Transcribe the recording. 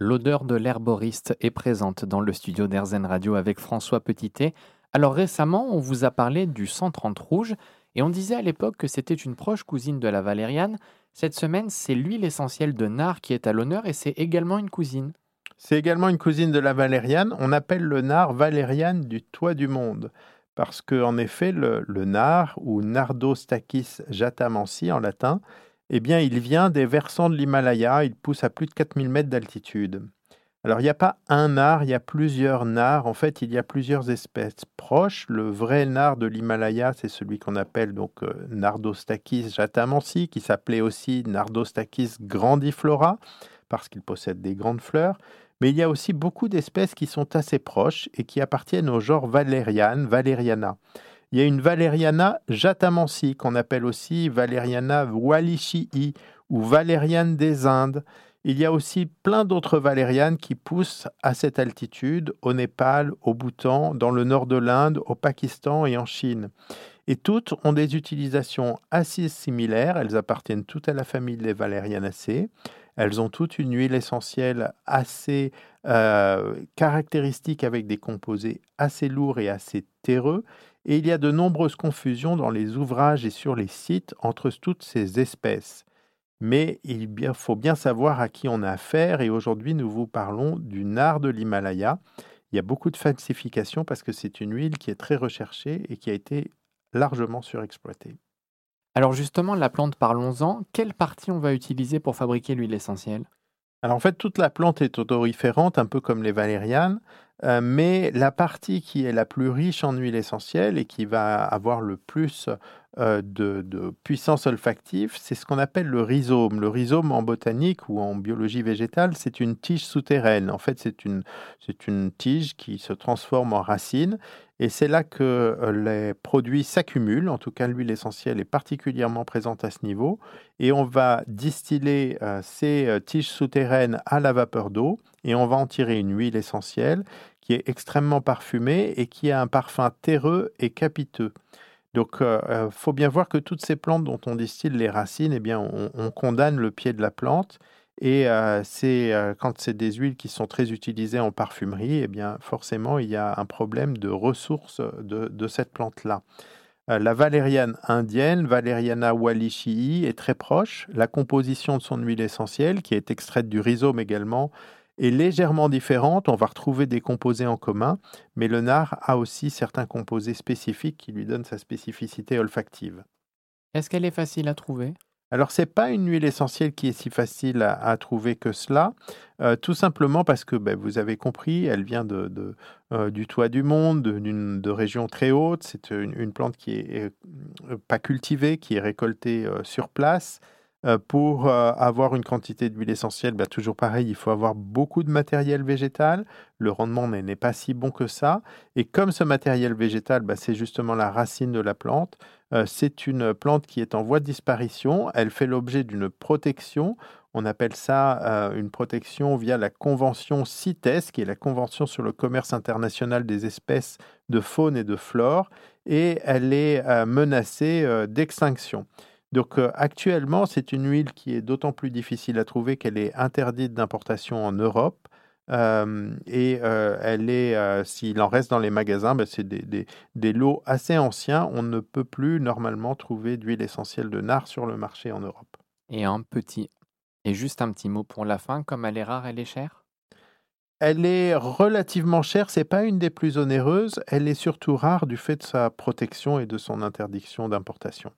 L'odeur de l'herboriste est présente dans le studio d'Airzen Radio avec François Petitet. Alors récemment, on vous a parlé du 130 rouge et on disait à l'époque que c'était une proche cousine de la valériane. Cette semaine, c'est l'huile essentielle de nard qui est à l'honneur et c'est également une cousine. C'est également une cousine de la valériane. On appelle le nard valériane du toit du monde parce que en effet, le, nard ou Nardostachys jatamansi en latin eh bien, il vient des versants de l'Himalaya, il pousse à plus de 4000 mètres d'altitude. Alors, il n'y a pas un nard, il y a plusieurs nards. En fait, il y a plusieurs espèces proches. Le vrai nard de l'Himalaya, c'est celui qu'on appelle donc euh, Nardostachys jatamansi, qui s'appelait aussi Nardostachys grandiflora, parce qu'il possède des grandes fleurs. Mais il y a aussi beaucoup d'espèces qui sont assez proches et qui appartiennent au genre Valeriane, Valeriana. Il y a une Valeriana jatamansi, qu'on appelle aussi Valeriana wallishii ou Valériane des Indes. Il y a aussi plein d'autres valérianes qui poussent à cette altitude, au Népal, au Bhoutan, dans le nord de l'Inde, au Pakistan et en Chine. Et toutes ont des utilisations assez similaires. Elles appartiennent toutes à la famille des Valerianacées. Elles ont toutes une huile essentielle assez euh, caractéristique avec des composés assez lourds et assez terreux et il y a de nombreuses confusions dans les ouvrages et sur les sites entre toutes ces espèces. Mais il faut bien savoir à qui on a affaire et aujourd'hui nous vous parlons du nard de l'Himalaya. Il y a beaucoup de falsifications parce que c'est une huile qui est très recherchée et qui a été largement surexploitée. Alors justement, la plante, parlons-en. Quelle partie on va utiliser pour fabriquer l'huile essentielle? Alors en fait, toute la plante est odoriférante, un peu comme les valérianes, euh, mais la partie qui est la plus riche en huile essentielle et qui va avoir le plus euh, de, puissance olfactive, c'est ce qu'on appelle le rhizome. Le rhizome en botanique ou en biologie végétale, c'est une tige souterraine. En fait, c'est une, une tige qui se transforme en racine et c'est là que euh, les produits s'accumulent. En tout cas, l'huile essentielle est particulièrement présente à ce niveau. Et on va distiller euh, ces tiges souterraines à la vapeur d'eau et on va en tirer une huile essentielle qui est extrêmement parfumée et qui a un parfum terreux et capiteux. Donc, il faut bien voir que toutes ces plantes dont on distille les racines, eh bien, on condamne le pied de la plante et euh, euh, quand c'est des huiles qui sont très utilisées en parfumerie, eh bien forcément il y a un problème de ressources de, cette plante-là. Euh, la valériane indienne, Valeriana wallishii, est très proche. La composition de son huile essentielle, qui est extraite du rhizome également, est légèrement différente. On va retrouver des composés en commun, mais le nard a aussi certains composés spécifiques qui lui donnent sa spécificité olfactive. Est-ce qu'elle est facile à trouver? Alors, ce n'est pas une huile essentielle qui est si facile à, trouver que cela, euh, tout simplement parce que ben, vous avez compris, elle vient de, euh, du toit du monde, de régions très hautes. C'est une, plante qui est euh, pas cultivée, qui est récoltée sur place. Pour avoir une quantité d'huile essentielle, ben, toujours pareil, il faut avoir beaucoup de matériel végétal. Le rendement n'est pas si bon que ça. Et comme ce matériel végétal, ben, c'est justement la racine de la plante, euh, c'est une plante qui est en voie de disparition. Elle fait l'objet d'une protection. On appelle ça euh, une protection via la convention CITES, qui est la Convention sur le commerce international des espèces de faune et de flore, et elle est euh, menacée d'extinction. Donc actuellement, c'est une huile qui est d'autant plus difficile à trouver qu'elle est interdite d'importation en Europe et elle est, s'il en reste dans les magasins, ben, c'est des, des, lots assez anciens. On ne peut plus normalement trouver d'huile essentielle de nard sur le marché en Europe. Et un petit, et juste un petit mot pour la fin, comme elle est rare, elle est chère? Elle est relativement chère, c'est pas une des plus onéreuses, elle est surtout rare du fait de sa protection et de son interdiction d'importation.